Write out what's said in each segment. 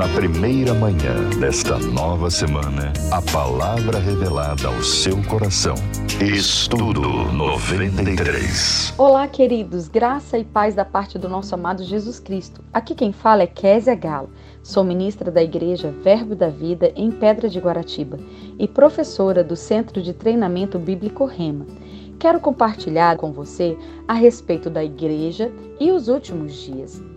Na primeira manhã desta nova semana, a palavra revelada ao seu coração. Estudo 93. Olá, queridos, graça e paz da parte do nosso amado Jesus Cristo. Aqui quem fala é Késia Galo. Sou ministra da Igreja Verbo da Vida em Pedra de Guaratiba e professora do Centro de Treinamento Bíblico Rema. Quero compartilhar com você a respeito da igreja e os últimos dias.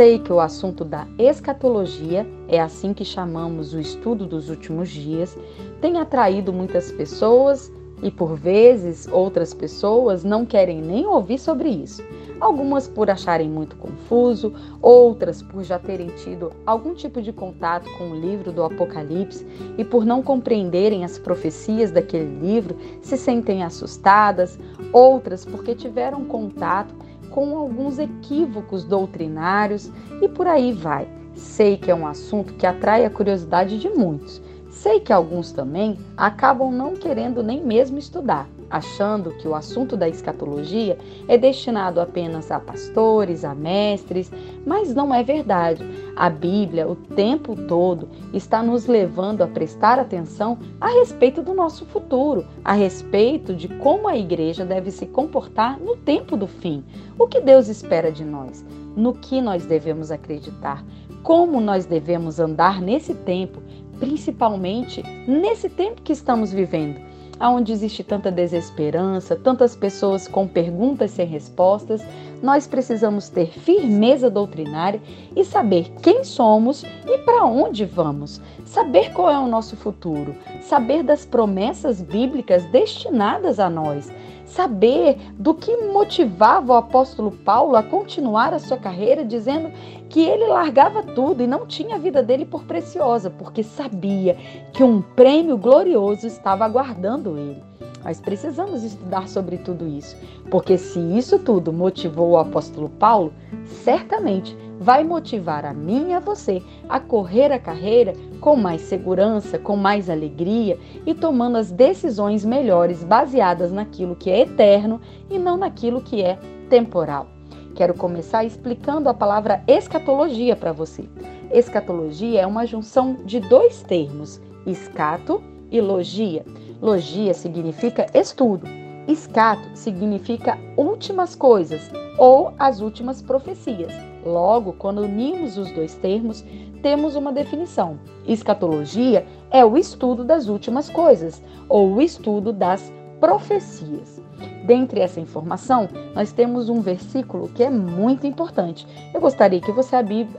Sei que o assunto da escatologia, é assim que chamamos o estudo dos últimos dias, tem atraído muitas pessoas e, por vezes, outras pessoas não querem nem ouvir sobre isso. Algumas por acharem muito confuso, outras por já terem tido algum tipo de contato com o livro do Apocalipse e por não compreenderem as profecias daquele livro se sentem assustadas, outras porque tiveram contato com alguns equívocos doutrinários e por aí vai. Sei que é um assunto que atrai a curiosidade de muitos. Sei que alguns também acabam não querendo nem mesmo estudar achando que o assunto da escatologia é destinado apenas a pastores, a mestres, mas não é verdade. A Bíblia, o tempo todo, está nos levando a prestar atenção a respeito do nosso futuro, a respeito de como a igreja deve se comportar no tempo do fim. O que Deus espera de nós? No que nós devemos acreditar? Como nós devemos andar nesse tempo, principalmente nesse tempo que estamos vivendo? Onde existe tanta desesperança, tantas pessoas com perguntas sem respostas, nós precisamos ter firmeza doutrinária e saber quem somos e para onde vamos, saber qual é o nosso futuro, saber das promessas bíblicas destinadas a nós, saber do que motivava o apóstolo Paulo a continuar a sua carreira, dizendo que ele largava tudo e não tinha a vida dele por preciosa, porque sabia que um prêmio glorioso estava aguardando ele. Nós precisamos estudar sobre tudo isso, porque se isso tudo motivou o apóstolo Paulo, certamente vai motivar a mim e a você a correr a carreira com mais segurança, com mais alegria e tomando as decisões melhores baseadas naquilo que é eterno e não naquilo que é temporal. Quero começar explicando a palavra escatologia para você. Escatologia é uma junção de dois termos, escato e logia. Logia significa estudo. Escato significa últimas coisas ou as últimas profecias. Logo, quando unimos os dois termos, temos uma definição. Escatologia é o estudo das últimas coisas ou o estudo das profecias. Dentre essa informação, nós temos um versículo que é muito importante. Eu gostaria que você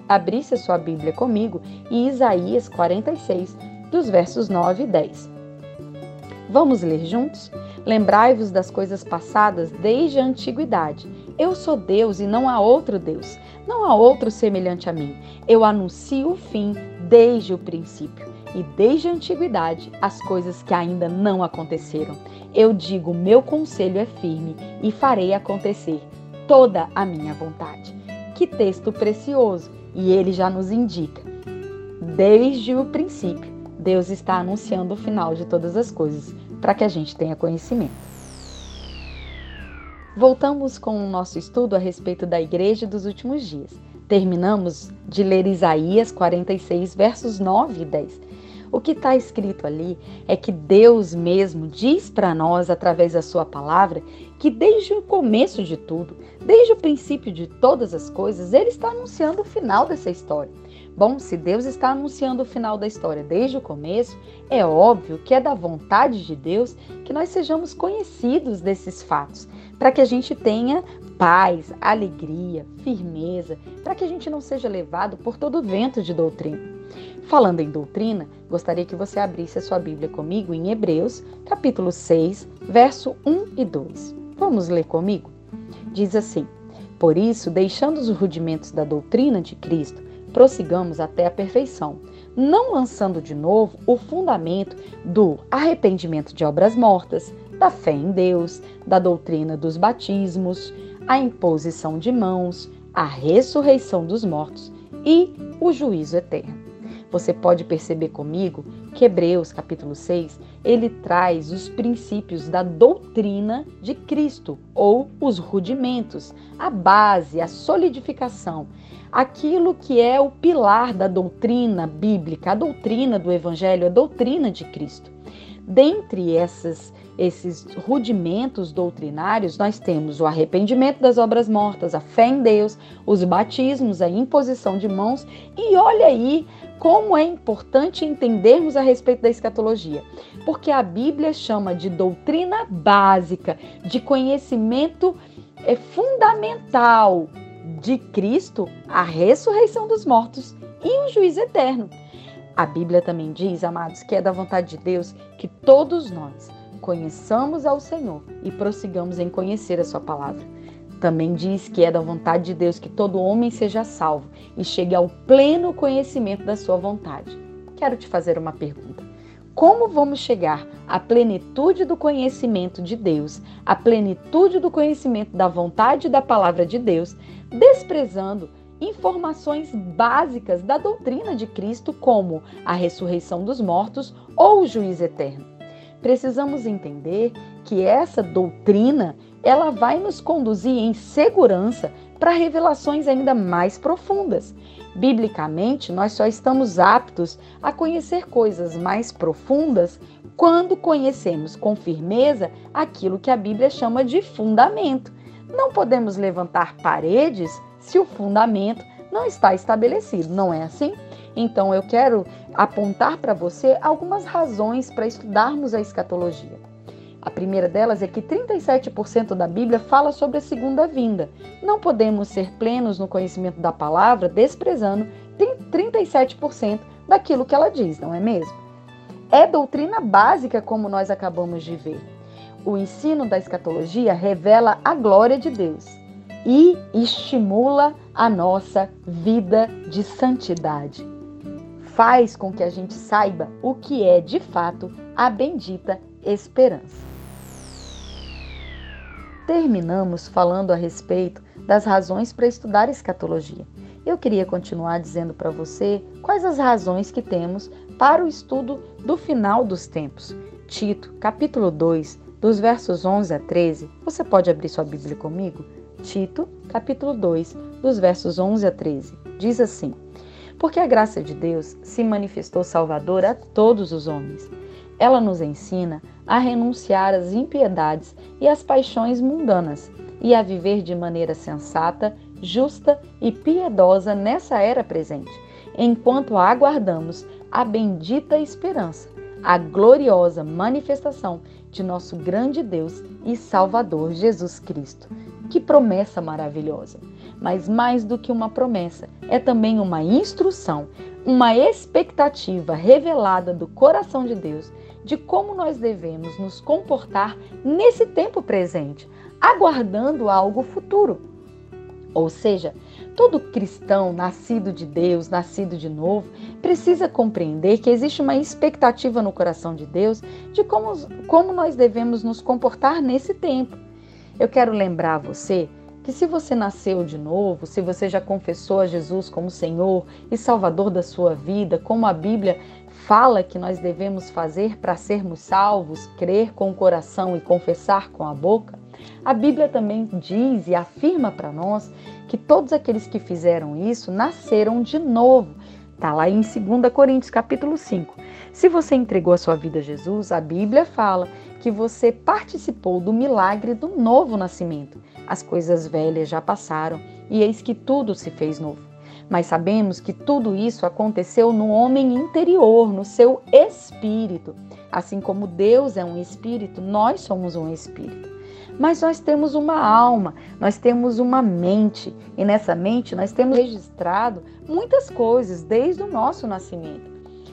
abrisse a sua Bíblia comigo em Isaías 46, dos versos 9 e 10. Vamos ler juntos? Lembrai-vos das coisas passadas desde a antiguidade. Eu sou Deus e não há outro Deus. Não há outro semelhante a mim. Eu anuncio o fim desde o princípio e desde a antiguidade as coisas que ainda não aconteceram. Eu digo: meu conselho é firme e farei acontecer toda a minha vontade. Que texto precioso! E ele já nos indica. Desde o princípio, Deus está anunciando o final de todas as coisas para que a gente tenha conhecimento. Voltamos com o nosso estudo a respeito da igreja dos últimos dias. Terminamos de ler Isaías 46, versos 9 e 10. O que está escrito ali é que Deus mesmo diz para nós, através da Sua palavra, que desde o começo de tudo, desde o princípio de todas as coisas, Ele está anunciando o final dessa história. Bom, se Deus está anunciando o final da história desde o começo, é óbvio que é da vontade de Deus que nós sejamos conhecidos desses fatos, para que a gente tenha paz, alegria, firmeza, para que a gente não seja levado por todo vento de doutrina. Falando em doutrina, gostaria que você abrisse a sua Bíblia comigo em Hebreus, capítulo 6, verso 1 e 2. Vamos ler comigo? Diz assim: Por isso, deixando os rudimentos da doutrina de Cristo, prossigamos até a perfeição, não lançando de novo o fundamento do arrependimento de obras mortas, da fé em Deus, da doutrina dos batismos, a imposição de mãos, a ressurreição dos mortos e o juízo eterno. Você pode perceber comigo que Hebreus capítulo 6, ele traz os princípios da doutrina de Cristo, ou os rudimentos, a base, a solidificação, aquilo que é o pilar da doutrina bíblica, a doutrina do evangelho, a doutrina de Cristo. Dentre essas esses rudimentos doutrinários, nós temos o arrependimento das obras mortas, a fé em Deus, os batismos, a imposição de mãos, e olha aí como é importante entendermos a respeito da escatologia, porque a Bíblia chama de doutrina básica, de conhecimento é fundamental de Cristo, a ressurreição dos mortos e o juízo eterno. A Bíblia também diz, amados, que é da vontade de Deus que todos nós conheçamos ao Senhor e prossigamos em conhecer a Sua palavra. Também diz que é da vontade de Deus que todo homem seja salvo e chegue ao pleno conhecimento da Sua vontade. Quero te fazer uma pergunta. Como vamos chegar à plenitude do conhecimento de Deus, à plenitude do conhecimento da vontade da palavra de Deus, desprezando informações básicas da doutrina de Cristo, como a ressurreição dos mortos ou o juízo eterno? Precisamos entender que essa doutrina ela vai nos conduzir em segurança para revelações ainda mais profundas. Biblicamente, nós só estamos aptos a conhecer coisas mais profundas quando conhecemos com firmeza aquilo que a Bíblia chama de fundamento. Não podemos levantar paredes se o fundamento não está estabelecido, não é assim? Então eu quero apontar para você algumas razões para estudarmos a escatologia. A primeira delas é que 37% da Bíblia fala sobre a segunda vinda. Não podemos ser plenos no conhecimento da palavra desprezando 37% daquilo que ela diz, não é mesmo? É doutrina básica, como nós acabamos de ver. O ensino da escatologia revela a glória de Deus e estimula a nossa vida de santidade faz com que a gente saiba o que é de fato a bendita esperança. Terminamos falando a respeito das razões para estudar escatologia. Eu queria continuar dizendo para você quais as razões que temos para o estudo do final dos tempos. Tito, capítulo 2, dos versos 11 a 13. Você pode abrir sua Bíblia comigo? Tito, capítulo 2, dos versos 11 a 13. Diz assim: porque a graça de Deus se manifestou salvadora a todos os homens. Ela nos ensina a renunciar às impiedades e às paixões mundanas e a viver de maneira sensata, justa e piedosa nessa era presente, enquanto aguardamos a bendita esperança, a gloriosa manifestação de nosso grande Deus e Salvador Jesus Cristo. Que promessa maravilhosa! Mas mais do que uma promessa, é também uma instrução, uma expectativa revelada do coração de Deus de como nós devemos nos comportar nesse tempo presente, aguardando algo futuro. Ou seja, todo cristão nascido de Deus, nascido de novo, precisa compreender que existe uma expectativa no coração de Deus de como, como nós devemos nos comportar nesse tempo. Eu quero lembrar você que se você nasceu de novo, se você já confessou a Jesus como Senhor e Salvador da sua vida, como a Bíblia fala que nós devemos fazer para sermos salvos, crer com o coração e confessar com a boca, a Bíblia também diz e afirma para nós que todos aqueles que fizeram isso nasceram de novo. Está lá em 2 Coríntios capítulo 5. Se você entregou a sua vida a Jesus, a Bíblia fala que você participou do milagre do novo nascimento. As coisas velhas já passaram e eis que tudo se fez novo. Mas sabemos que tudo isso aconteceu no homem interior, no seu espírito. Assim como Deus é um espírito, nós somos um espírito. Mas nós temos uma alma, nós temos uma mente, e nessa mente nós temos registrado muitas coisas desde o nosso nascimento.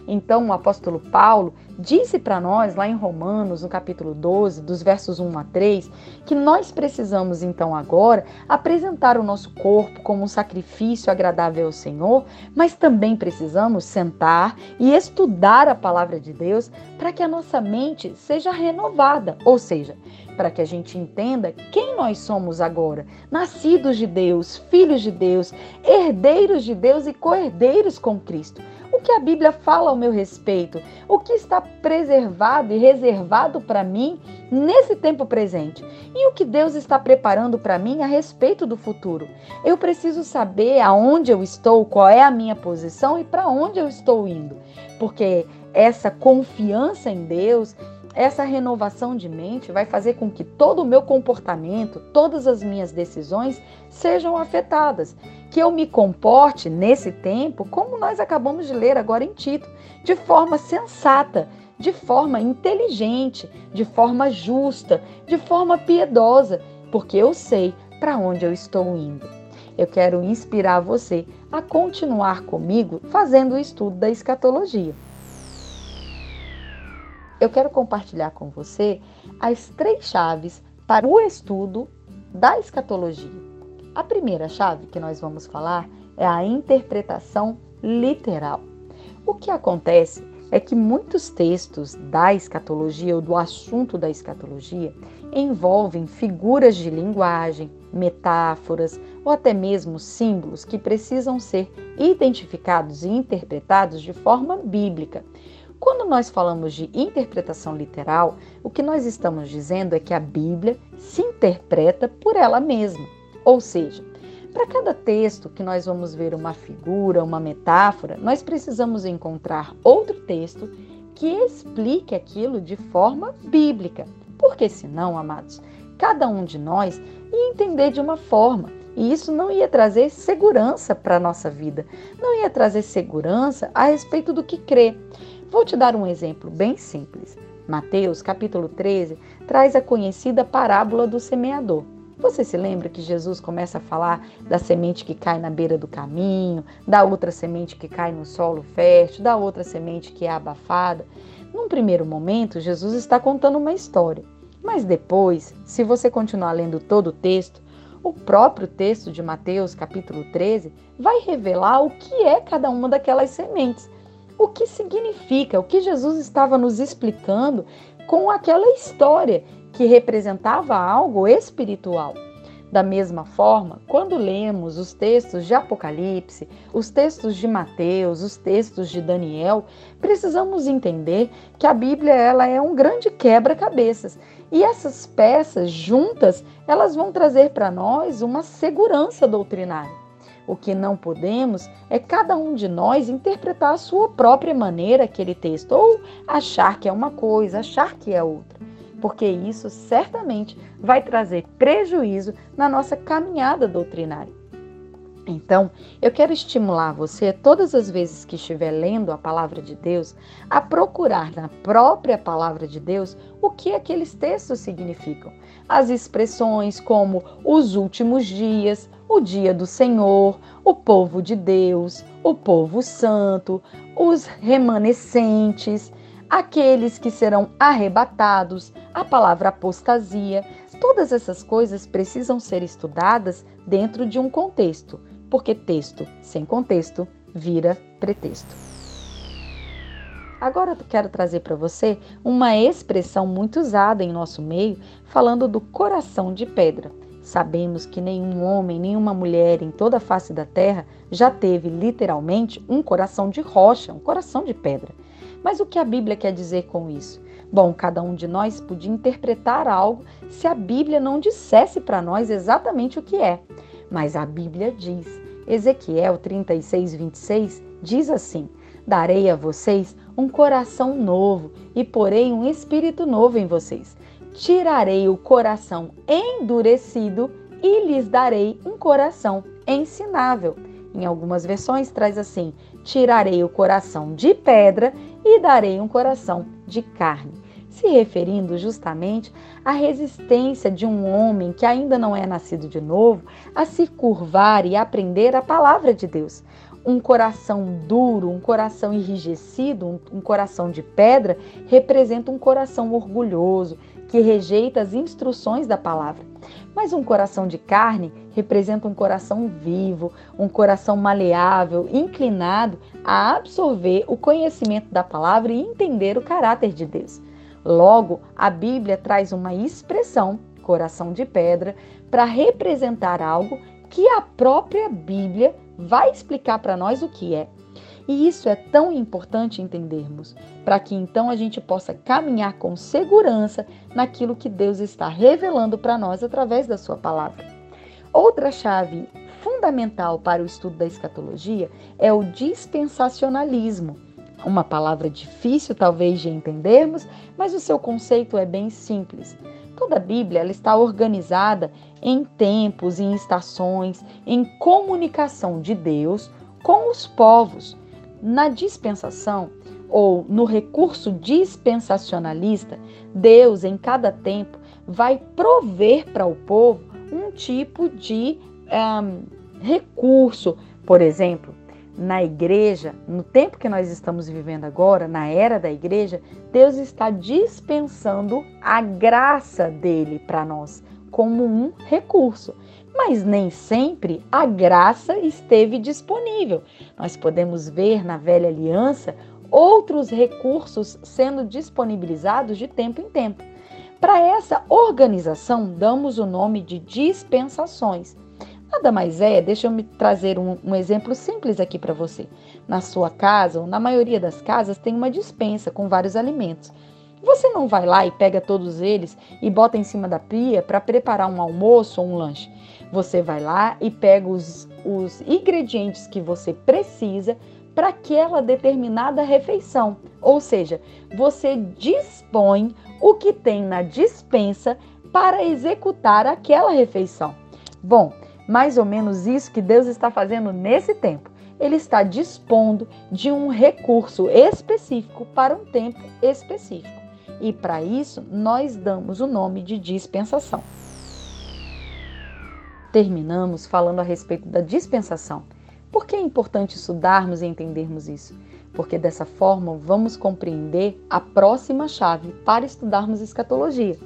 Então, o apóstolo Paulo disse para nós, lá em Romanos, no capítulo 12, dos versos 1 a 3, que nós precisamos então agora apresentar o nosso corpo como um sacrifício agradável ao Senhor, mas também precisamos sentar e estudar a palavra de Deus para que a nossa mente seja renovada, ou seja, para que a gente entenda quem nós somos agora, nascidos de Deus, filhos de Deus, herdeiros de Deus e co-herdeiros com Cristo O que a Bíblia fala ao meu respeito? O que está preservado e reservado para mim nesse tempo presente? E o que Deus está preparando para mim a respeito do futuro? Eu preciso saber aonde eu estou, qual é a minha posição e para onde eu estou indo. Porque essa confiança em Deus, essa renovação de mente vai fazer com que todo o meu comportamento, todas as minhas decisões sejam afetadas. Que eu me comporte nesse tempo, como nós acabamos de ler agora em Tito, de forma sensata, de forma inteligente, de forma justa, de forma piedosa, porque eu sei para onde eu estou indo. Eu quero inspirar você a continuar comigo fazendo o estudo da escatologia eu quero compartilhar com você as três chaves para o estudo da escatologia. A primeira chave que nós vamos falar é a interpretação literal. O que acontece é que muitos textos da escatologia ou do assunto da escatologia envolvem figuras de linguagem, metáforas ou até mesmo símbolos que precisam ser identificados e interpretados de forma bíblica. Quando nós falamos de interpretação literal, o que nós estamos dizendo é que a Bíblia se interpreta por ela mesma. Ou seja, para cada texto que nós vamos ver uma figura, uma metáfora, nós precisamos encontrar outro texto que explique aquilo de forma bíblica. Porque senão, amados, cada um de nós ia entender de uma forma. E isso não ia trazer segurança para a nossa vida, não ia trazer segurança a respeito do que crê. Vou te dar um exemplo bem simples. Mateus, capítulo 13, traz a conhecida parábola do semeador. Você se lembra que Jesus começa a falar da semente que cai na beira do caminho, da outra semente que cai no solo fértil, da outra semente que é abafada? Num primeiro momento, Jesus está contando uma história. Mas depois, se você continuar lendo todo o texto, o próprio texto de Mateus, capítulo 13, vai revelar o que é cada uma daquelas sementes o que significa, o que Jesus estava nos explicando com aquela história que representava algo espiritual. Da mesma forma, quando lemos os textos de Apocalipse, os textos de Mateus, os textos de Daniel, precisamos entender que a Bíblia ela é um grande quebra-cabeças e essas peças juntas elas vão trazer para nós uma segurança doutrinária. O que não podemos é cada um de nós interpretar a sua própria maneira aquele texto, ou achar que é uma coisa, achar que é outra, porque isso certamente vai trazer prejuízo na nossa caminhada doutrinária. Então, eu quero estimular você, todas as vezes que estiver lendo a palavra de Deus, a procurar na própria palavra de Deus o que aqueles textos significam. As expressões como os últimos dias, o dia do Senhor, o povo de Deus, o povo santo, os remanescentes, aqueles que serão arrebatados, a palavra apostasia. Todas essas coisas precisam ser estudadas dentro de um contexto, porque texto sem contexto vira pretexto. Agora eu quero trazer para você uma expressão muito usada em nosso meio, falando do coração de pedra. Sabemos que nenhum homem, nenhuma mulher em toda a face da terra já teve literalmente um coração de rocha, um coração de pedra. Mas o que a Bíblia quer dizer com isso? Bom, cada um de nós podia interpretar algo se a Bíblia não dissesse para nós exatamente o que é. Mas a Bíblia diz. Ezequiel 36, 26 diz assim: Darei a vocês um coração novo e porei um espírito novo em vocês tirarei o coração endurecido e lhes darei um coração ensinável. Em algumas versões traz assim: tirarei o coração de pedra e darei um coração de carne, se referindo justamente à resistência de um homem que ainda não é nascido de novo a se curvar e aprender a palavra de Deus. Um coração duro, um coração enrijecido, um, um coração de pedra representa um coração orgulhoso, que rejeita as instruções da palavra. Mas um coração de carne representa um coração vivo, um coração maleável, inclinado a absorver o conhecimento da palavra e entender o caráter de Deus. Logo, a Bíblia traz uma expressão, coração de pedra, para representar algo que a própria Bíblia vai explicar para nós o que é. E isso é tão importante entendermos, para que então a gente possa caminhar com segurança naquilo que Deus está revelando para nós através da Sua palavra. Outra chave fundamental para o estudo da escatologia é o dispensacionalismo. Uma palavra difícil talvez de entendermos, mas o seu conceito é bem simples. Toda a Bíblia ela está organizada em tempos, em estações, em comunicação de Deus com os povos. Na dispensação ou no recurso dispensacionalista, Deus em cada tempo vai prover para o povo um tipo de um, recurso. Por exemplo, na igreja, no tempo que nós estamos vivendo agora, na era da igreja, Deus está dispensando a graça dele para nós como um recurso. Mas nem sempre a graça esteve disponível. Nós podemos ver na velha aliança outros recursos sendo disponibilizados de tempo em tempo. Para essa organização, damos o nome de dispensações. Nada mais é, deixa eu me trazer um, um exemplo simples aqui para você. Na sua casa, ou na maioria das casas, tem uma dispensa com vários alimentos. Você não vai lá e pega todos eles e bota em cima da pia para preparar um almoço ou um lanche. Você vai lá e pega os, os ingredientes que você precisa para aquela determinada refeição. Ou seja, você dispõe o que tem na dispensa para executar aquela refeição. Bom, mais ou menos isso que Deus está fazendo nesse tempo. Ele está dispondo de um recurso específico para um tempo específico. E para isso, nós damos o nome de dispensação. Terminamos falando a respeito da dispensação. Por que é importante estudarmos e entendermos isso? Porque dessa forma vamos compreender a próxima chave para estudarmos escatologia,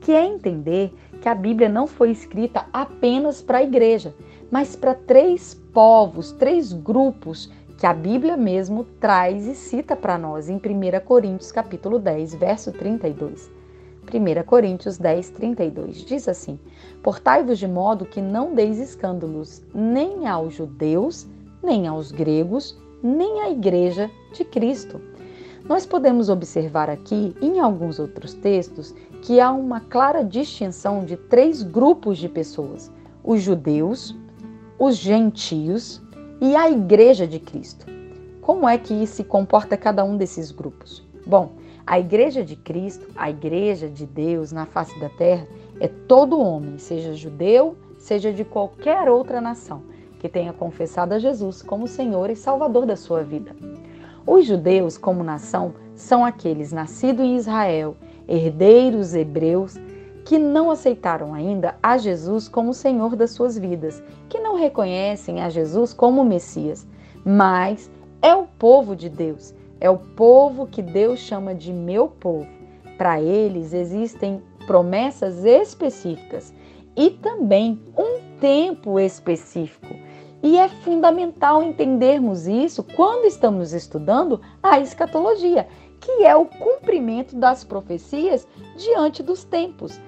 que é entender que a Bíblia não foi escrita apenas para a igreja, mas para três povos, três grupos que a Bíblia mesmo traz e cita para nós em 1 Coríntios capítulo 10, verso 32. 1 Coríntios 10, 32 diz assim: Portai-vos de modo que não deis escândalos nem aos judeus, nem aos gregos, nem à igreja de Cristo. Nós podemos observar aqui, em alguns outros textos, que há uma clara distinção de três grupos de pessoas: os judeus, os gentios e a igreja de Cristo. Como é que se comporta cada um desses grupos? Bom, a igreja de Cristo, a igreja de Deus na face da terra, é todo homem, seja judeu, seja de qualquer outra nação, que tenha confessado a Jesus como Senhor e Salvador da sua vida. Os judeus, como nação, são aqueles nascidos em Israel herdeiros hebreus que não aceitaram ainda a Jesus como Senhor das suas vidas, que não reconhecem a Jesus como Messias, mas é o povo de Deus, é o povo que Deus chama de meu povo. Para eles existem promessas específicas e também um tempo específico. E é fundamental entendermos isso quando estamos estudando a escatologia que é o cumprimento das profecias diante dos tempos.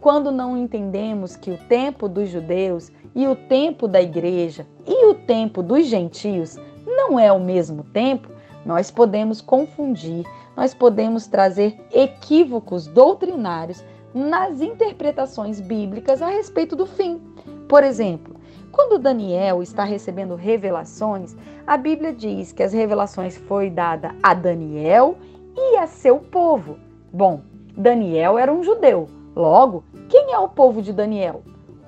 Quando não entendemos que o tempo dos judeus e o tempo da igreja e o tempo dos gentios não é o mesmo tempo, nós podemos confundir, nós podemos trazer equívocos doutrinários nas interpretações bíblicas a respeito do fim. Por exemplo, quando Daniel está recebendo revelações, a Bíblia diz que as revelações foi dada a Daniel e a seu povo. Bom, Daniel era um judeu. Logo, quem é o povo de Daniel?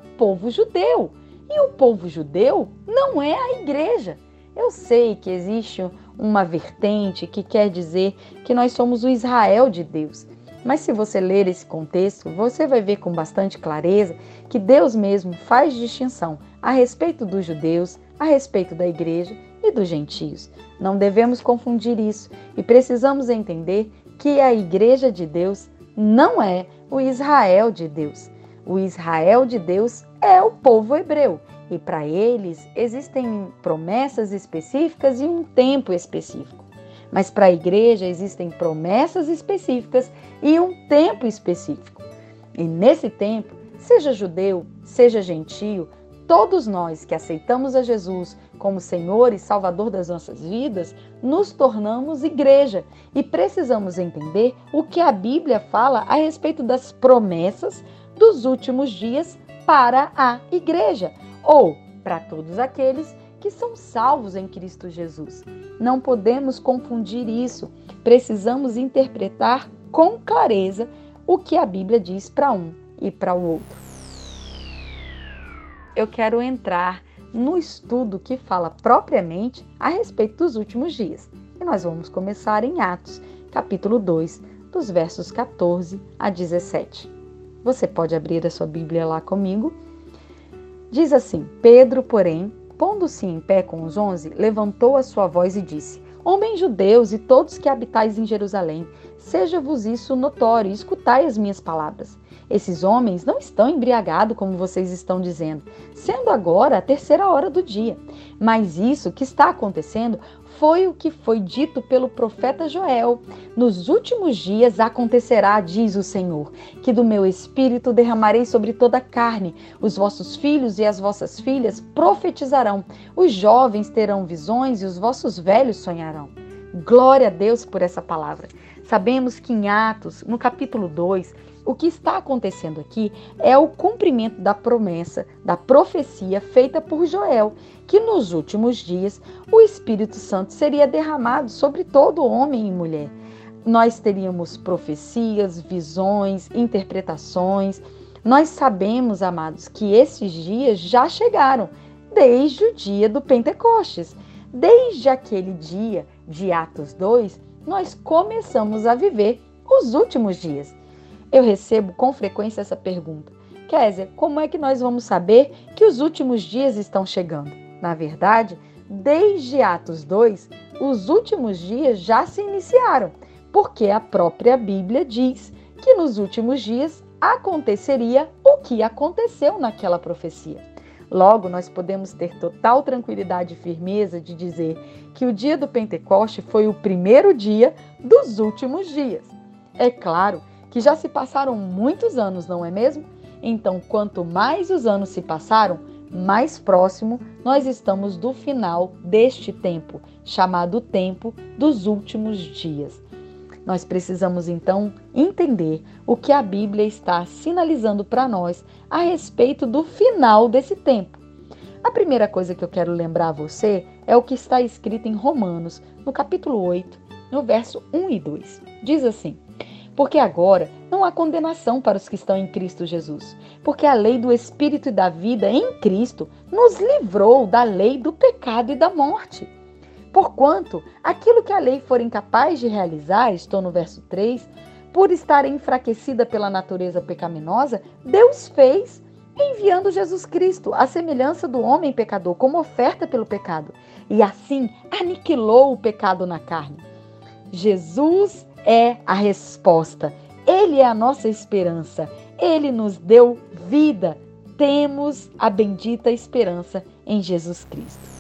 O povo judeu. E o povo judeu não é a igreja. Eu sei que existe uma vertente que quer dizer que nós somos o Israel de Deus. Mas se você ler esse contexto, você vai ver com bastante clareza que Deus mesmo faz distinção a respeito dos judeus, a respeito da igreja e dos gentios. Não devemos confundir isso e precisamos entender que a igreja de Deus não é o Israel de Deus. O Israel de Deus é o povo hebreu e para eles existem promessas específicas e um tempo específico. Mas para a igreja existem promessas específicas e um tempo específico. E nesse tempo, seja judeu, seja gentio, todos nós que aceitamos a Jesus como Senhor e Salvador das nossas vidas, nos tornamos igreja e precisamos entender o que a Bíblia fala a respeito das promessas dos últimos dias para a igreja ou para todos aqueles que são salvos em Cristo Jesus. Não podemos confundir isso. Precisamos interpretar com clareza o que a Bíblia diz para um e para o outro. Eu quero entrar no estudo que fala propriamente a respeito dos últimos dias. E nós vamos começar em Atos, capítulo 2, dos versos 14 a 17. Você pode abrir a sua Bíblia lá comigo. Diz assim: Pedro, porém, pondo-se em pé com os onze, levantou a sua voz e disse: Homens judeus e todos que habitais em Jerusalém, seja-vos isso notório, escutai as minhas palavras. Esses homens não estão embriagados, como vocês estão dizendo, sendo agora a terceira hora do dia. Mas isso que está acontecendo foi o que foi dito pelo profeta Joel. Nos últimos dias acontecerá, diz o Senhor, que do meu espírito derramarei sobre toda a carne. Os vossos filhos e as vossas filhas profetizarão, os jovens terão visões e os vossos velhos sonharão. Glória a Deus por essa palavra. Sabemos que em Atos, no capítulo 2, o que está acontecendo aqui é o cumprimento da promessa, da profecia feita por Joel, que nos últimos dias o Espírito Santo seria derramado sobre todo homem e mulher. Nós teríamos profecias, visões, interpretações. Nós sabemos, amados, que esses dias já chegaram, desde o dia do Pentecostes. Desde aquele dia de Atos 2, nós começamos a viver os últimos dias. Eu recebo com frequência essa pergunta. Kézia, como é que nós vamos saber que os últimos dias estão chegando? Na verdade, desde Atos 2, os últimos dias já se iniciaram, porque a própria Bíblia diz que nos últimos dias aconteceria o que aconteceu naquela profecia. Logo, nós podemos ter total tranquilidade e firmeza de dizer que o dia do Pentecoste foi o primeiro dia dos últimos dias. É claro que já se passaram muitos anos, não é mesmo? Então, quanto mais os anos se passaram, mais próximo nós estamos do final deste tempo, chamado tempo dos últimos dias. Nós precisamos então entender o que a Bíblia está sinalizando para nós a respeito do final desse tempo. A primeira coisa que eu quero lembrar a você é o que está escrito em Romanos, no capítulo 8, no verso 1 e 2. Diz assim: porque agora não há condenação para os que estão em Cristo Jesus, porque a lei do Espírito e da vida em Cristo nos livrou da lei do pecado e da morte. Porquanto aquilo que a lei for incapaz de realizar, estou no verso 3, por estar enfraquecida pela natureza pecaminosa, Deus fez, enviando Jesus Cristo, à semelhança do homem pecador, como oferta pelo pecado, e assim aniquilou o pecado na carne. Jesus é a resposta. Ele é a nossa esperança. Ele nos deu vida. Temos a bendita esperança em Jesus Cristo.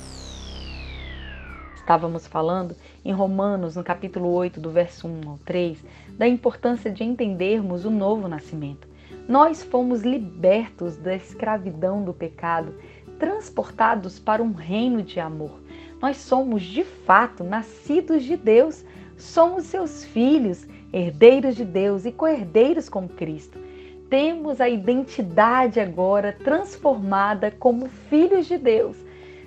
Estávamos falando em Romanos, no capítulo 8, do verso 1 ao 3, da importância de entendermos o novo nascimento. Nós fomos libertos da escravidão do pecado, transportados para um reino de amor. Nós somos de fato nascidos de Deus Somos seus filhos, herdeiros de Deus e co-herdeiros com Cristo. Temos a identidade agora transformada como filhos de Deus.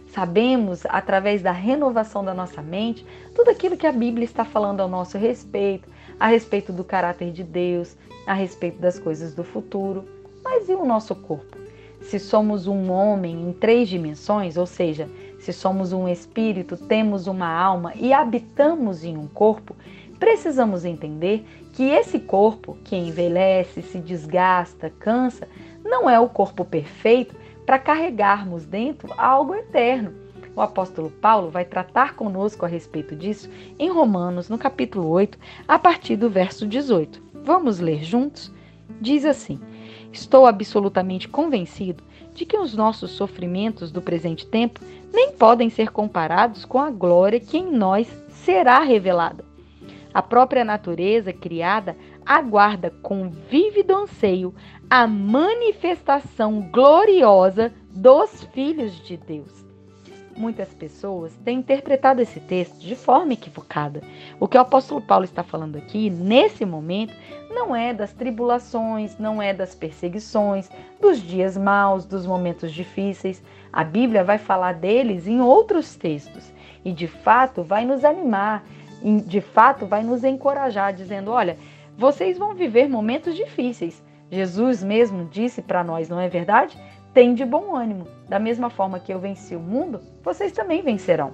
Sabemos, através da renovação da nossa mente, tudo aquilo que a Bíblia está falando ao nosso respeito, a respeito do caráter de Deus, a respeito das coisas do futuro. Mas e o nosso corpo? Se somos um homem em três dimensões, ou seja, se somos um espírito, temos uma alma e habitamos em um corpo, precisamos entender que esse corpo, que envelhece, se desgasta, cansa, não é o corpo perfeito para carregarmos dentro algo eterno. O apóstolo Paulo vai tratar conosco a respeito disso em Romanos, no capítulo 8, a partir do verso 18. Vamos ler juntos? Diz assim: Estou absolutamente convencido de que os nossos sofrimentos do presente tempo nem podem ser comparados com a glória que em nós será revelada. A própria natureza criada aguarda com vívido anseio a manifestação gloriosa dos filhos de Deus. Muitas pessoas têm interpretado esse texto de forma equivocada. O que o apóstolo Paulo está falando aqui, nesse momento, não é das tribulações, não é das perseguições, dos dias maus, dos momentos difíceis. A Bíblia vai falar deles em outros textos e, de fato, vai nos animar, de fato, vai nos encorajar, dizendo: olha, vocês vão viver momentos difíceis. Jesus mesmo disse para nós, não é verdade? Tem de bom ânimo. Da mesma forma que eu venci o mundo, vocês também vencerão.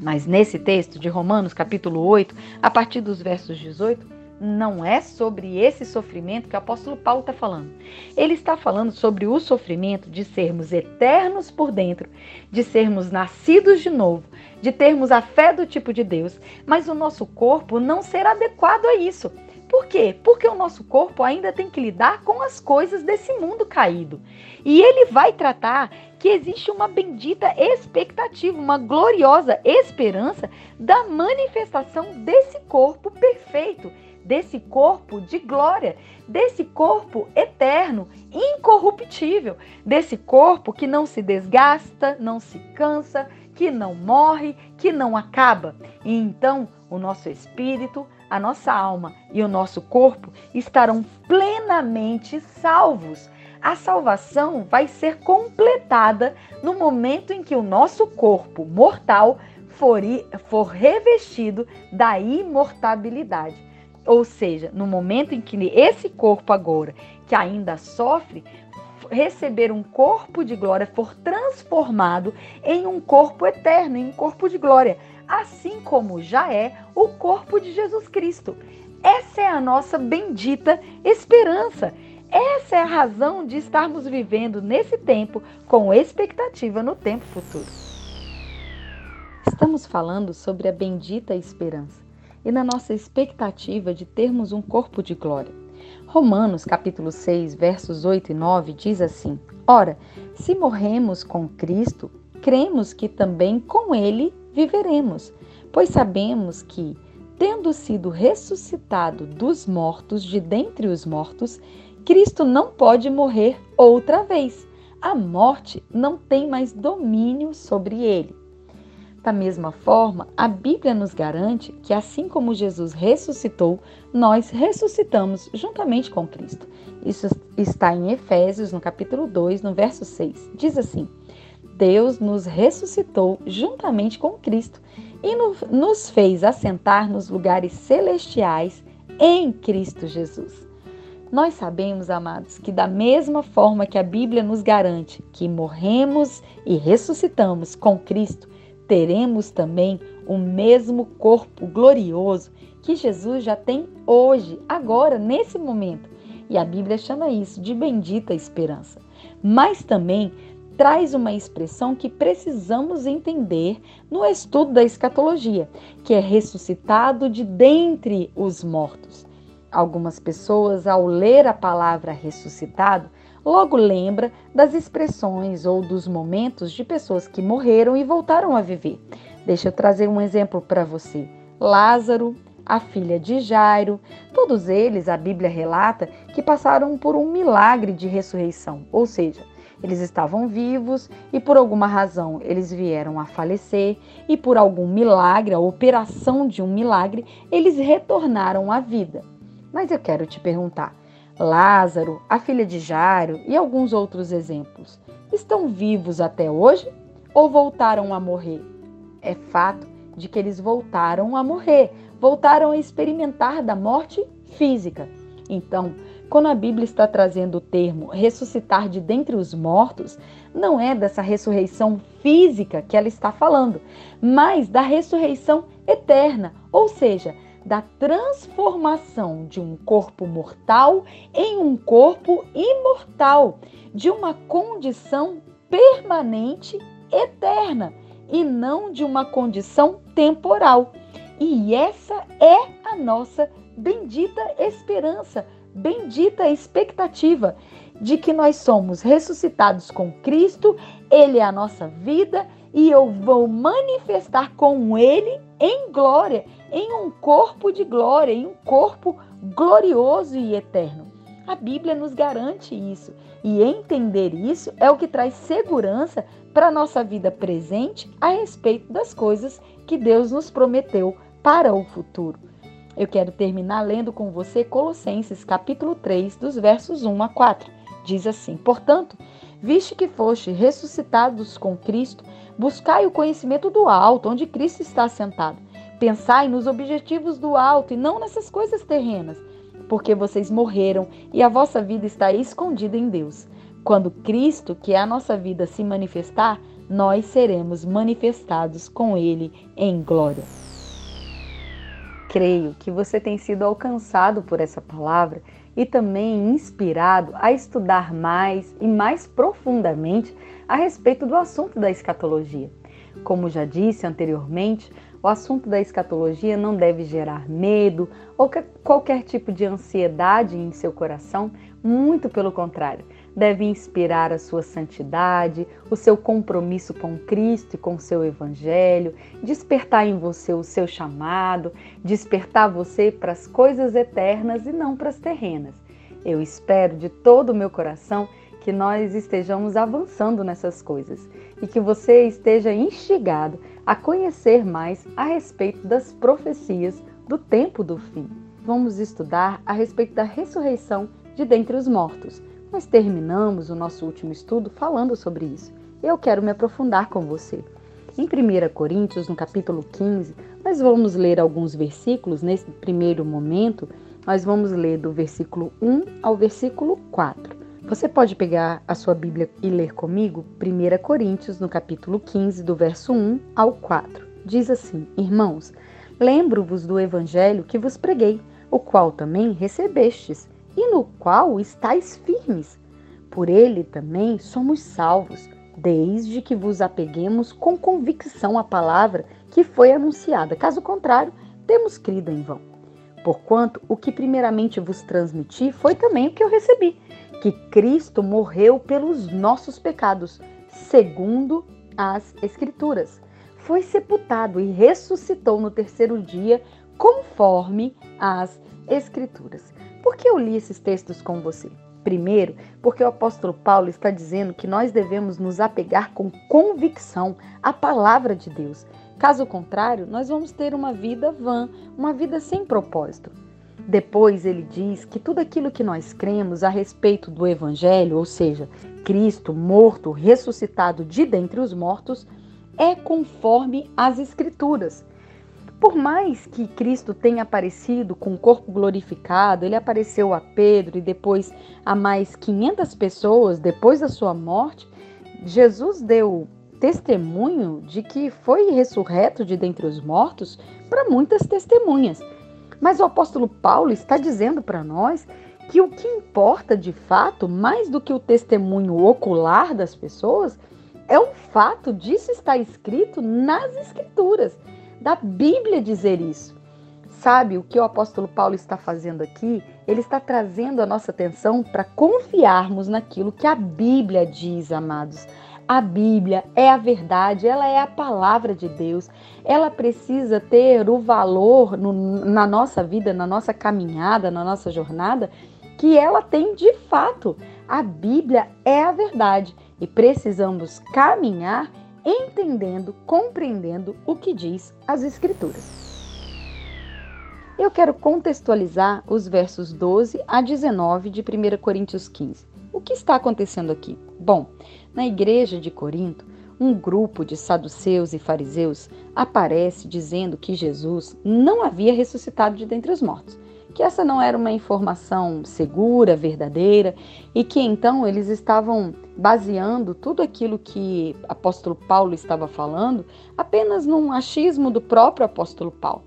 Mas nesse texto de Romanos, capítulo 8, a partir dos versos 18, não é sobre esse sofrimento que o apóstolo Paulo está falando. Ele está falando sobre o sofrimento de sermos eternos por dentro, de sermos nascidos de novo, de termos a fé do tipo de Deus, mas o nosso corpo não ser adequado a isso. Por quê? Porque o nosso corpo ainda tem que lidar com as coisas desse mundo caído. E ele vai tratar que existe uma bendita expectativa, uma gloriosa esperança da manifestação desse corpo perfeito, desse corpo de glória, desse corpo eterno, incorruptível, desse corpo que não se desgasta, não se cansa, que não morre, que não acaba. E então o nosso espírito, a nossa alma e o nosso corpo estarão plenamente salvos. A salvação vai ser completada no momento em que o nosso corpo mortal for, for revestido da imortabilidade. Ou seja, no momento em que esse corpo agora, que ainda sofre, receber um corpo de glória, for transformado em um corpo eterno, em um corpo de glória assim como já é o corpo de Jesus Cristo. Essa é a nossa bendita esperança. Essa é a razão de estarmos vivendo nesse tempo com expectativa no tempo futuro. Estamos falando sobre a bendita esperança e na nossa expectativa de termos um corpo de glória. Romanos capítulo 6, versos 8 e 9 diz assim: Ora, se morremos com Cristo, cremos que também com ele viveremos, pois sabemos que, tendo sido ressuscitado dos mortos de dentre os mortos, Cristo não pode morrer outra vez. A morte não tem mais domínio sobre ele. Da mesma forma, a Bíblia nos garante que, assim como Jesus ressuscitou, nós ressuscitamos juntamente com Cristo. Isso está em Efésios, no capítulo 2, no verso 6. Diz assim: Deus nos ressuscitou juntamente com Cristo e nos fez assentar nos lugares celestiais em Cristo Jesus. Nós sabemos, amados, que da mesma forma que a Bíblia nos garante que morremos e ressuscitamos com Cristo, teremos também o mesmo corpo glorioso que Jesus já tem hoje, agora, nesse momento. E a Bíblia chama isso de bendita esperança. Mas também traz uma expressão que precisamos entender no estudo da escatologia, que é ressuscitado de dentre os mortos. Algumas pessoas, ao ler a palavra ressuscitado, logo lembra das expressões ou dos momentos de pessoas que morreram e voltaram a viver. Deixa eu trazer um exemplo para você. Lázaro, a filha de Jairo, todos eles, a Bíblia relata, que passaram por um milagre de ressurreição, ou seja, eles estavam vivos e por alguma razão eles vieram a falecer e por algum milagre, a operação de um milagre, eles retornaram à vida. Mas eu quero te perguntar: Lázaro, a filha de Jairo e alguns outros exemplos, estão vivos até hoje ou voltaram a morrer? É fato de que eles voltaram a morrer, voltaram a experimentar da morte física. Então, quando a Bíblia está trazendo o termo ressuscitar de dentre os mortos, não é dessa ressurreição física que ela está falando, mas da ressurreição eterna, ou seja, da transformação de um corpo mortal em um corpo imortal, de uma condição permanente eterna e não de uma condição temporal. E essa é a nossa bendita esperança bendita expectativa de que nós somos ressuscitados com Cristo, Ele é a nossa vida e eu vou manifestar com Ele em glória, em um corpo de glória, em um corpo glorioso e eterno. A Bíblia nos garante isso. E entender isso é o que traz segurança para a nossa vida presente a respeito das coisas que Deus nos prometeu para o futuro. Eu quero terminar lendo com você Colossenses capítulo 3, dos versos 1 a 4. Diz assim: Portanto, visto que foste ressuscitados com Cristo, buscai o conhecimento do alto, onde Cristo está sentado. Pensai nos objetivos do alto e não nessas coisas terrenas porque vocês morreram e a vossa vida está escondida em Deus. Quando Cristo, que é a nossa vida, se manifestar, nós seremos manifestados com Ele em glória. Creio que você tem sido alcançado por essa palavra e também inspirado a estudar mais e mais profundamente a respeito do assunto da escatologia. Como já disse anteriormente, o assunto da escatologia não deve gerar medo ou qualquer tipo de ansiedade em seu coração, muito pelo contrário, deve inspirar a sua santidade, o seu compromisso com Cristo e com seu Evangelho, despertar em você o seu chamado, despertar você para as coisas eternas e não para as terrenas. Eu espero de todo o meu coração que nós estejamos avançando nessas coisas e que você esteja instigado a conhecer mais a respeito das profecias do tempo do fim. Vamos estudar a respeito da ressurreição de dentre os mortos. Nós terminamos o nosso último estudo falando sobre isso. Eu quero me aprofundar com você. Em 1 Coríntios, no capítulo 15, nós vamos ler alguns versículos. Nesse primeiro momento, nós vamos ler do versículo 1 ao versículo 4. Você pode pegar a sua Bíblia e ler comigo 1 Coríntios, no capítulo 15, do verso 1 ao 4. Diz assim: Irmãos, lembro-vos do evangelho que vos preguei, o qual também recebestes, e no qual estáis firmes. Por ele também somos salvos, desde que vos apeguemos com convicção à palavra que foi anunciada. Caso contrário, temos crido em vão. Porquanto o que primeiramente vos transmiti foi também o que eu recebi que Cristo morreu pelos nossos pecados, segundo as Escrituras. Foi sepultado e ressuscitou no terceiro dia, conforme as Escrituras. Por que eu li esses textos com você? Primeiro, porque o apóstolo Paulo está dizendo que nós devemos nos apegar com convicção à palavra de Deus. Caso contrário, nós vamos ter uma vida vã, uma vida sem propósito. Depois ele diz que tudo aquilo que nós cremos a respeito do Evangelho, ou seja, Cristo morto, ressuscitado de dentre os mortos, é conforme as Escrituras. Por mais que Cristo tenha aparecido com o corpo glorificado, ele apareceu a Pedro e depois a mais 500 pessoas depois da sua morte, Jesus deu testemunho de que foi ressurreto de dentre os mortos para muitas testemunhas. Mas o apóstolo Paulo está dizendo para nós que o que importa de fato, mais do que o testemunho ocular das pessoas, é o fato disso estar escrito nas Escrituras, da Bíblia dizer isso. Sabe o que o apóstolo Paulo está fazendo aqui? Ele está trazendo a nossa atenção para confiarmos naquilo que a Bíblia diz, amados. A Bíblia é a verdade, ela é a palavra de Deus. Ela precisa ter o valor no, na nossa vida, na nossa caminhada, na nossa jornada, que ela tem de fato. A Bíblia é a verdade e precisamos caminhar entendendo, compreendendo o que diz as Escrituras. Eu quero contextualizar os versos 12 a 19 de 1 Coríntios 15. O que está acontecendo aqui? Bom, na igreja de Corinto, um grupo de saduceus e fariseus aparece dizendo que Jesus não havia ressuscitado de dentre os mortos, que essa não era uma informação segura, verdadeira, e que então eles estavam baseando tudo aquilo que apóstolo Paulo estava falando apenas num achismo do próprio apóstolo Paulo.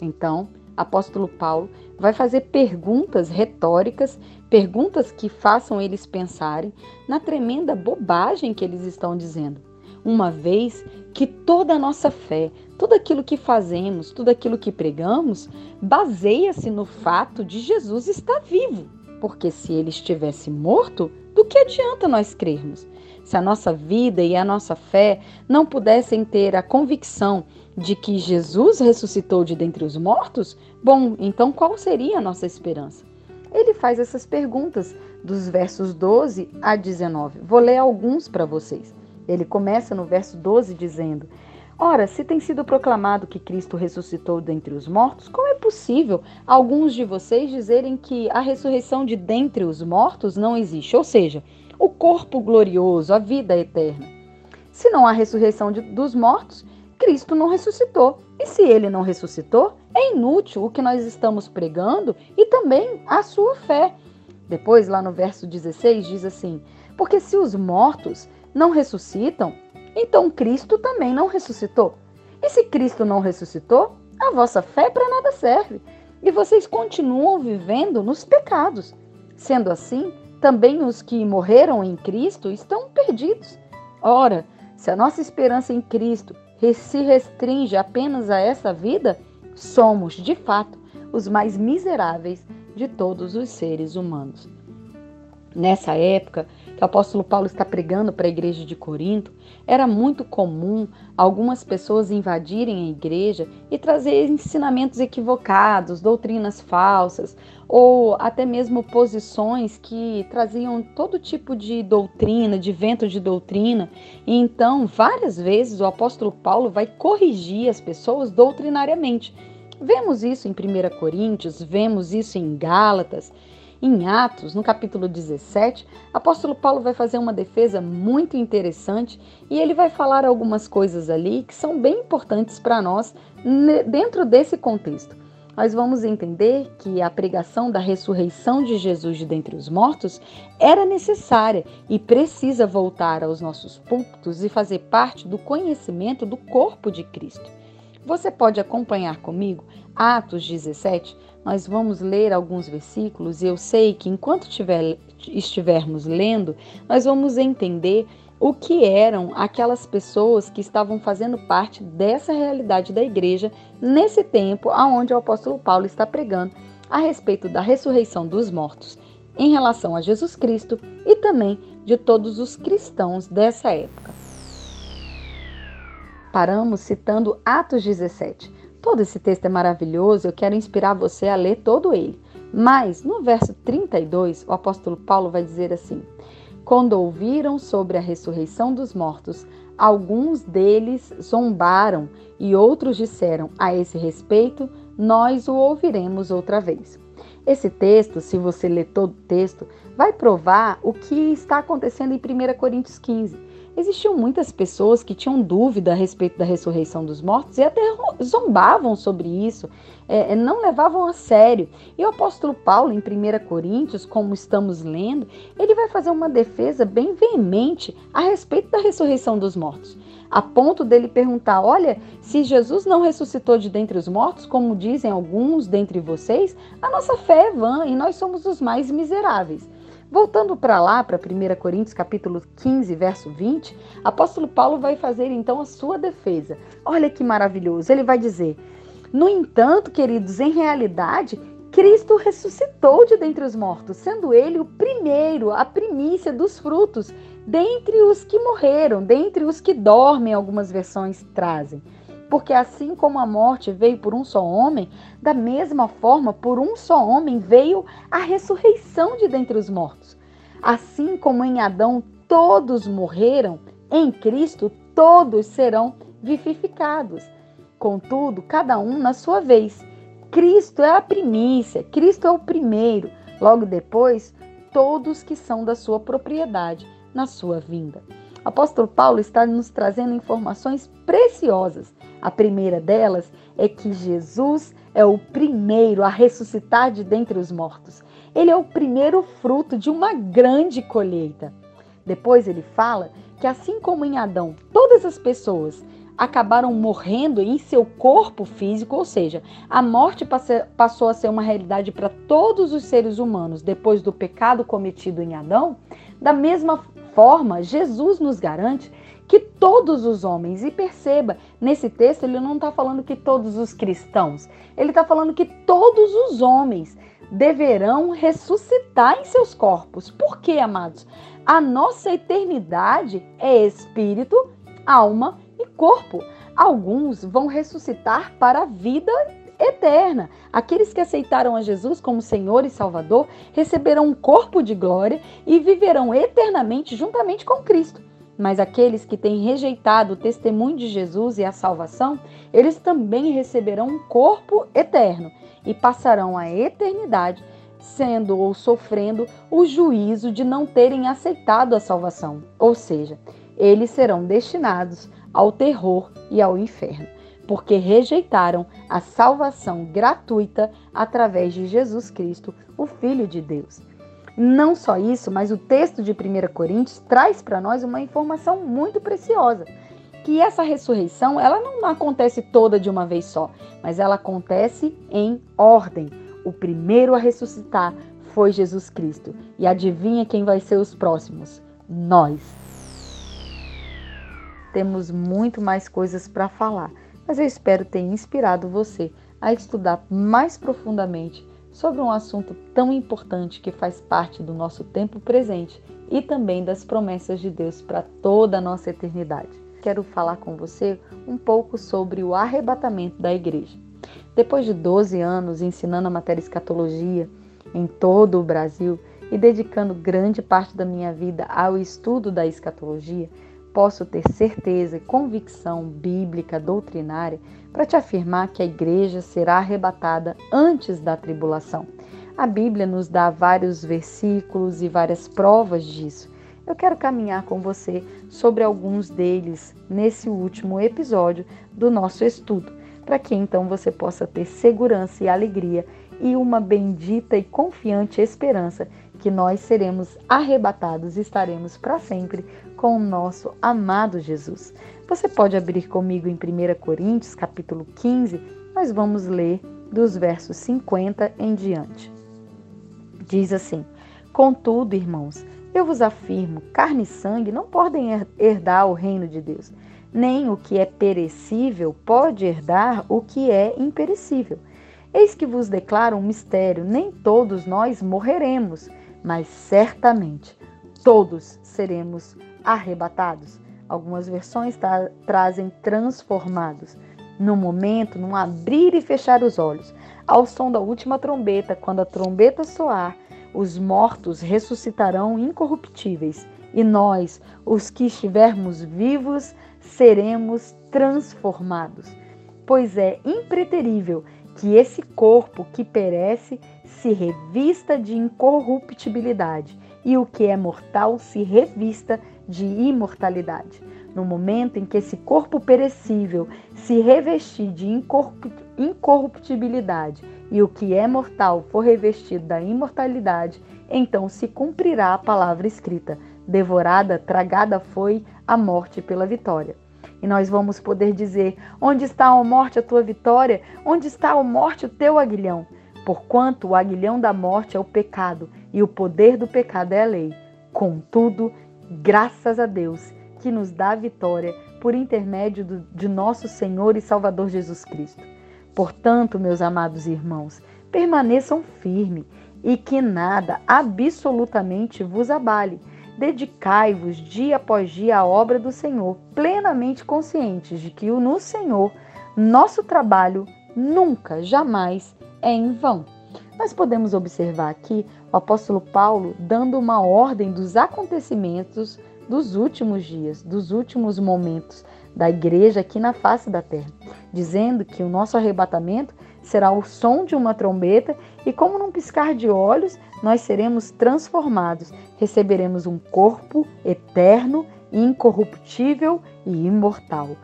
Então, apóstolo Paulo vai fazer perguntas retóricas, perguntas que façam eles pensarem na tremenda bobagem que eles estão dizendo. Uma vez que toda a nossa fé, tudo aquilo que fazemos, tudo aquilo que pregamos, baseia-se no fato de Jesus estar vivo. Porque se ele estivesse morto, do que adianta nós crermos? Se a nossa vida e a nossa fé não pudessem ter a convicção de que Jesus ressuscitou de dentre os mortos, bom, então qual seria a nossa esperança? ele faz essas perguntas dos versos 12 a 19. Vou ler alguns para vocês. Ele começa no verso 12 dizendo: Ora, se tem sido proclamado que Cristo ressuscitou dentre os mortos, como é possível alguns de vocês dizerem que a ressurreição de dentre os mortos não existe? Ou seja, o corpo glorioso, a vida eterna. Se não há ressurreição de, dos mortos, Cristo não ressuscitou. E se ele não ressuscitou, é inútil o que nós estamos pregando e também a sua fé. Depois, lá no verso 16, diz assim: Porque se os mortos não ressuscitam, então Cristo também não ressuscitou. E se Cristo não ressuscitou, a vossa fé para nada serve. E vocês continuam vivendo nos pecados. Sendo assim, também os que morreram em Cristo estão perdidos. Ora, se a nossa esperança em Cristo se restringe apenas a essa vida, somos, de fato, os mais miseráveis de todos os seres humanos. Nessa época que o apóstolo Paulo está pregando para a igreja de Corinto, era muito comum algumas pessoas invadirem a igreja e trazer ensinamentos equivocados, doutrinas falsas, ou até mesmo posições que traziam todo tipo de doutrina, de vento de doutrina. E então, várias vezes o apóstolo Paulo vai corrigir as pessoas doutrinariamente. Vemos isso em 1 Coríntios, vemos isso em Gálatas. Em Atos, no capítulo 17, apóstolo Paulo vai fazer uma defesa muito interessante e ele vai falar algumas coisas ali que são bem importantes para nós dentro desse contexto. Nós vamos entender que a pregação da ressurreição de Jesus de dentre os mortos era necessária e precisa voltar aos nossos púlpitos e fazer parte do conhecimento do corpo de Cristo. Você pode acompanhar comigo Atos 17, nós vamos ler alguns versículos e eu sei que enquanto tiver, estivermos lendo, nós vamos entender o que eram aquelas pessoas que estavam fazendo parte dessa realidade da igreja nesse tempo aonde o apóstolo Paulo está pregando a respeito da ressurreição dos mortos em relação a Jesus Cristo e também de todos os cristãos dessa época. Paramos citando Atos 17. Todo esse texto é maravilhoso, eu quero inspirar você a ler todo ele. Mas no verso 32, o apóstolo Paulo vai dizer assim: Quando ouviram sobre a ressurreição dos mortos, alguns deles zombaram e outros disseram: A esse respeito, nós o ouviremos outra vez. Esse texto, se você ler todo o texto, vai provar o que está acontecendo em 1 Coríntios 15 existiam muitas pessoas que tinham dúvida a respeito da ressurreição dos mortos e até zombavam sobre isso, é, é não levavam a sério. E o apóstolo Paulo, em 1 Coríntios, como estamos lendo, ele vai fazer uma defesa bem veemente a respeito da ressurreição dos mortos. A ponto dele perguntar: olha, se Jesus não ressuscitou de dentre os mortos, como dizem alguns dentre vocês, a nossa fé é vã e nós somos os mais miseráveis. Voltando para lá, para 1 Coríntios capítulo 15, verso 20, apóstolo Paulo vai fazer então a sua defesa. Olha que maravilhoso. Ele vai dizer: "No entanto, queridos, em realidade, Cristo ressuscitou de dentre os mortos, sendo ele o primeiro, a primícia dos frutos, dentre os que morreram, dentre os que dormem, algumas versões trazem. Porque assim como a morte veio por um só homem, da mesma forma, por um só homem veio a ressurreição de dentre os mortos. Assim como em Adão todos morreram, em Cristo todos serão vivificados. Contudo, cada um na sua vez. Cristo é a primícia, Cristo é o primeiro. Logo depois, todos que são da sua propriedade na sua vinda. O apóstolo Paulo está nos trazendo informações preciosas a primeira delas é que Jesus é o primeiro a ressuscitar de dentre os mortos. Ele é o primeiro fruto de uma grande colheita. Depois ele fala que, assim como em Adão, todas as pessoas acabaram morrendo em seu corpo físico, ou seja, a morte passou a ser uma realidade para todos os seres humanos depois do pecado cometido em Adão. Da mesma forma, Jesus nos garante que todos os homens, e perceba, nesse texto ele não está falando que todos os cristãos, ele está falando que todos os homens deverão ressuscitar em seus corpos. Por quê, amados? A nossa eternidade é espírito, alma e corpo. Alguns vão ressuscitar para a vida eterna. Aqueles que aceitaram a Jesus como Senhor e Salvador receberão um corpo de glória e viverão eternamente juntamente com Cristo. Mas aqueles que têm rejeitado o testemunho de Jesus e a salvação, eles também receberão um corpo eterno e passarão a eternidade sendo ou sofrendo o juízo de não terem aceitado a salvação. Ou seja, eles serão destinados ao terror e ao inferno, porque rejeitaram a salvação gratuita através de Jesus Cristo, o Filho de Deus. Não só isso, mas o texto de 1 Coríntios traz para nós uma informação muito preciosa, que essa ressurreição, ela não acontece toda de uma vez só, mas ela acontece em ordem. O primeiro a ressuscitar foi Jesus Cristo. E adivinha quem vai ser os próximos? Nós. Temos muito mais coisas para falar, mas eu espero ter inspirado você a estudar mais profundamente sobre um assunto tão importante que faz parte do nosso tempo presente e também das promessas de Deus para toda a nossa eternidade. Quero falar com você um pouco sobre o arrebatamento da igreja. Depois de 12 anos ensinando a matéria escatologia em todo o Brasil e dedicando grande parte da minha vida ao estudo da escatologia, posso ter certeza e convicção bíblica, doutrinária, para te afirmar que a igreja será arrebatada antes da tribulação. A Bíblia nos dá vários versículos e várias provas disso. Eu quero caminhar com você sobre alguns deles nesse último episódio do nosso estudo, para que então você possa ter segurança e alegria e uma bendita e confiante esperança que nós seremos arrebatados e estaremos para sempre com o nosso amado Jesus. Você pode abrir comigo em 1 Coríntios, capítulo 15, nós vamos ler dos versos 50 em diante. Diz assim: Contudo, irmãos, eu vos afirmo, carne e sangue não podem herdar o reino de Deus, nem o que é perecível pode herdar o que é imperecível. Eis que vos declaro um mistério: nem todos nós morreremos, mas certamente todos seremos arrebatados. Algumas versões tra trazem transformados. No momento, num abrir e fechar os olhos, ao som da última trombeta, quando a trombeta soar, os mortos ressuscitarão incorruptíveis, e nós, os que estivermos vivos, seremos transformados. Pois é impreterível que esse corpo que perece se revista de incorruptibilidade e o que é mortal se revista de imortalidade. No momento em que esse corpo perecível se revestir de incorruptibilidade e o que é mortal for revestido da imortalidade, então se cumprirá a palavra escrita: devorada, tragada foi a morte pela vitória. E nós vamos poder dizer: Onde está a morte a tua vitória? Onde está a morte o teu aguilhão? Porquanto o aguilhão da morte é o pecado, e o poder do pecado é a lei. Contudo, graças a Deus que nos dá a vitória por intermédio do, de nosso Senhor e Salvador Jesus Cristo. Portanto, meus amados irmãos, permaneçam firmes e que nada absolutamente vos abale. Dedicai-vos dia após dia à obra do Senhor, plenamente conscientes de que no Senhor nosso trabalho nunca, jamais é em vão. Nós podemos observar aqui o apóstolo Paulo dando uma ordem dos acontecimentos dos últimos dias, dos últimos momentos da igreja aqui na face da terra, dizendo que o nosso arrebatamento será o som de uma trombeta e, como num piscar de olhos, nós seremos transformados, receberemos um corpo eterno, incorruptível e imortal.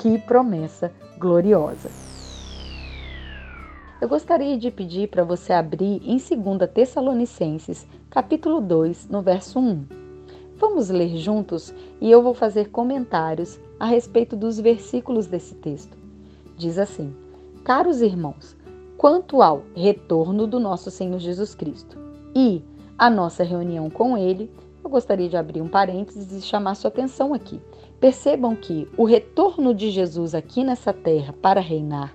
Que promessa gloriosa! Eu gostaria de pedir para você abrir em 2 Tessalonicenses, capítulo 2, no verso 1. Vamos ler juntos e eu vou fazer comentários a respeito dos versículos desse texto. Diz assim: Caros irmãos, quanto ao retorno do nosso Senhor Jesus Cristo e a nossa reunião com Ele, eu gostaria de abrir um parênteses e chamar sua atenção aqui. Percebam que o retorno de Jesus aqui nessa terra para reinar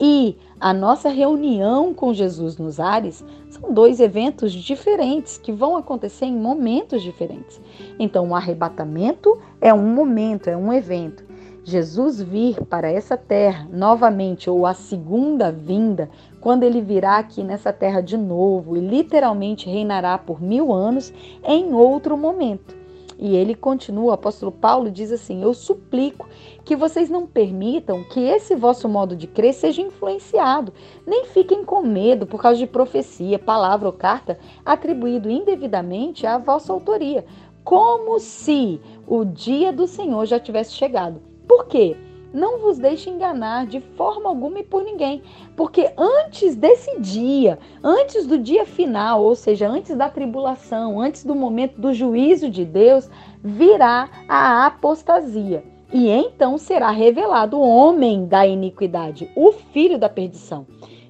e a nossa reunião com Jesus nos ares são dois eventos diferentes que vão acontecer em momentos diferentes. Então, o arrebatamento é um momento, é um evento. Jesus vir para essa terra novamente, ou a segunda vinda, quando ele virá aqui nessa terra de novo e literalmente reinará por mil anos em outro momento. E ele continua, o apóstolo Paulo diz assim: Eu suplico que vocês não permitam que esse vosso modo de crer seja influenciado, nem fiquem com medo por causa de profecia, palavra ou carta atribuído indevidamente à vossa autoria, como se o dia do Senhor já tivesse chegado. Por quê? Não vos deixe enganar de forma alguma e por ninguém, porque antes desse dia, antes do dia final, ou seja, antes da tribulação, antes do momento do juízo de Deus, virá a apostasia. E então será revelado o homem da iniquidade, o filho da perdição.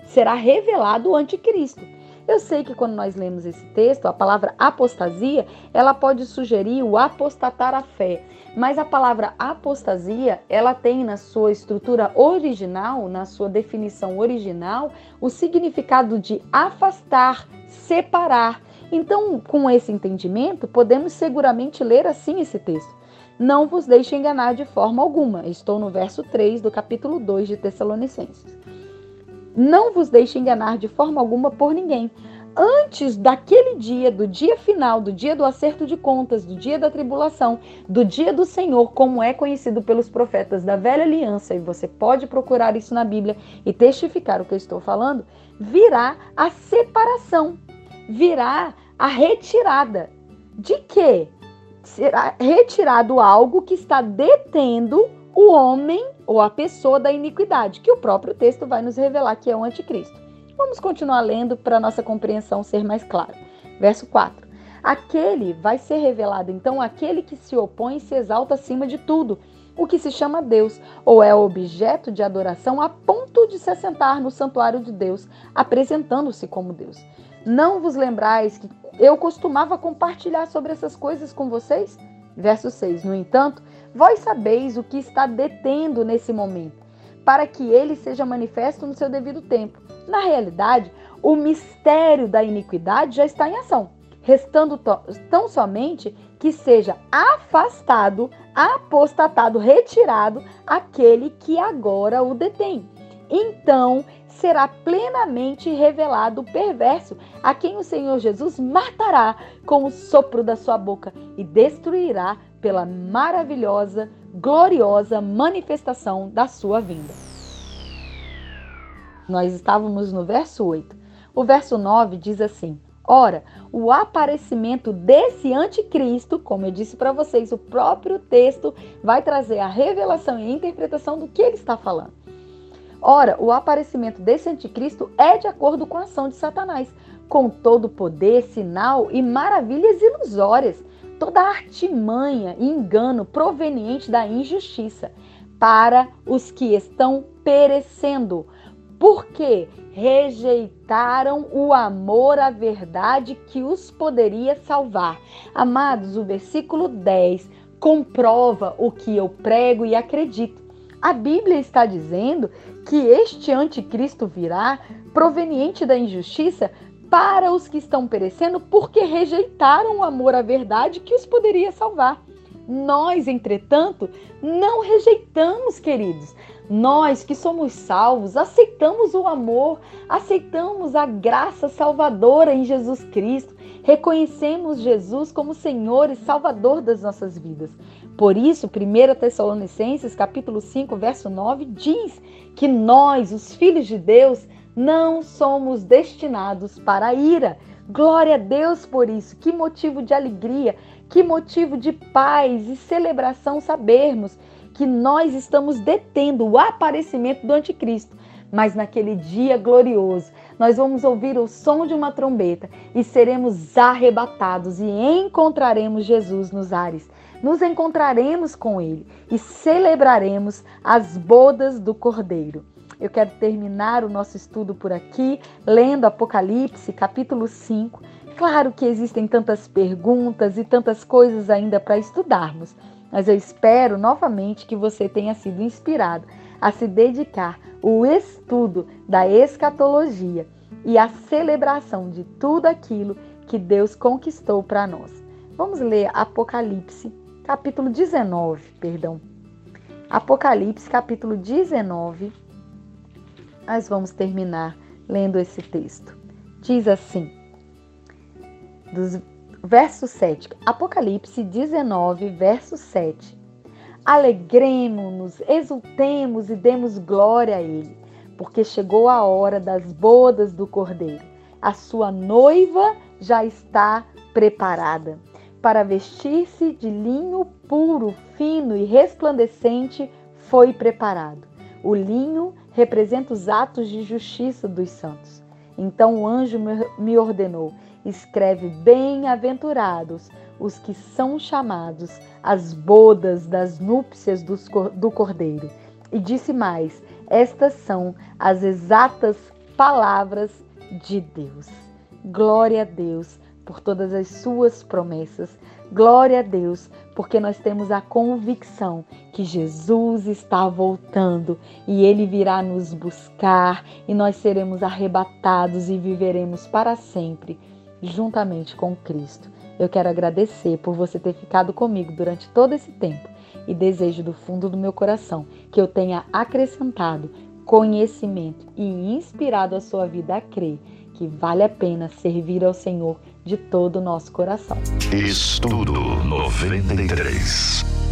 Será revelado o anticristo. Eu sei que quando nós lemos esse texto, a palavra apostasia, ela pode sugerir o apostatar a fé. Mas a palavra apostasia, ela tem na sua estrutura original, na sua definição original, o significado de afastar, separar. Então, com esse entendimento, podemos seguramente ler assim esse texto. Não vos deixe enganar de forma alguma. Estou no verso 3 do capítulo 2 de Tessalonicenses. Não vos deixe enganar de forma alguma por ninguém. Antes daquele dia, do dia final, do dia do acerto de contas, do dia da tribulação, do dia do Senhor, como é conhecido pelos profetas da velha aliança, e você pode procurar isso na Bíblia e testificar o que eu estou falando, virá a separação, virá a retirada. De quê? Será retirado algo que está detendo o homem ou a pessoa da iniquidade, que o próprio texto vai nos revelar que é o anticristo. Vamos continuar lendo para nossa compreensão ser mais clara. Verso 4. Aquele vai ser revelado, então, aquele que se opõe e se exalta acima de tudo, o que se chama Deus, ou é objeto de adoração a ponto de se assentar no santuário de Deus, apresentando-se como Deus. Não vos lembrais que eu costumava compartilhar sobre essas coisas com vocês? Verso 6. No entanto, Vós sabeis o que está detendo nesse momento, para que ele seja manifesto no seu devido tempo. Na realidade, o mistério da iniquidade já está em ação, restando tão somente que seja afastado, apostatado, retirado aquele que agora o detém. Então será plenamente revelado o perverso, a quem o Senhor Jesus matará com o sopro da sua boca e destruirá pela maravilhosa, gloriosa manifestação da sua vinda. Nós estávamos no verso 8. O verso 9 diz assim: Ora, o aparecimento desse anticristo, como eu disse para vocês, o próprio texto vai trazer a revelação e a interpretação do que ele está falando. Ora, o aparecimento desse anticristo é de acordo com a ação de Satanás, com todo poder, sinal e maravilhas ilusórias toda artimanha e engano proveniente da injustiça para os que estão perecendo, porque rejeitaram o amor à verdade que os poderia salvar. Amados, o versículo 10 comprova o que eu prego e acredito. A Bíblia está dizendo que este anticristo virá proveniente da injustiça para os que estão perecendo, porque rejeitaram o amor à verdade que os poderia salvar. Nós, entretanto, não rejeitamos, queridos. Nós que somos salvos, aceitamos o amor, aceitamos a graça salvadora em Jesus Cristo, reconhecemos Jesus como Senhor e Salvador das nossas vidas. Por isso, 1 Tessalonicenses, capítulo 5, verso 9, diz que nós, os filhos de Deus, não somos destinados para a ira. Glória a Deus por isso. Que motivo de alegria, que motivo de paz e celebração sabermos que nós estamos detendo o aparecimento do anticristo. Mas naquele dia glorioso, nós vamos ouvir o som de uma trombeta e seremos arrebatados e encontraremos Jesus nos ares. Nos encontraremos com ele e celebraremos as bodas do Cordeiro. Eu quero terminar o nosso estudo por aqui, lendo Apocalipse, capítulo 5. Claro que existem tantas perguntas e tantas coisas ainda para estudarmos, mas eu espero novamente que você tenha sido inspirado a se dedicar ao estudo da escatologia e à celebração de tudo aquilo que Deus conquistou para nós. Vamos ler Apocalipse, capítulo 19, perdão. Apocalipse, capítulo 19. Nós vamos terminar lendo esse texto. Diz assim: dos verso 7, Apocalipse 19, verso 7. Alegremos-nos, exultemos e demos glória a Ele, porque chegou a hora das bodas do Cordeiro. A sua noiva já está preparada para vestir-se de linho puro, fino e resplandecente, foi preparado. O linho representa os atos de justiça dos santos. Então o anjo me ordenou: escreve bem-aventurados os que são chamados às bodas das núpcias do Cordeiro. E disse mais: estas são as exatas palavras de Deus. Glória a Deus por todas as suas promessas. Glória a Deus, porque nós temos a convicção que Jesus está voltando e ele virá nos buscar e nós seremos arrebatados e viveremos para sempre juntamente com Cristo. Eu quero agradecer por você ter ficado comigo durante todo esse tempo e desejo do fundo do meu coração que eu tenha acrescentado conhecimento e inspirado a sua vida a crer que vale a pena servir ao Senhor de todo o nosso coração. Estudo 93.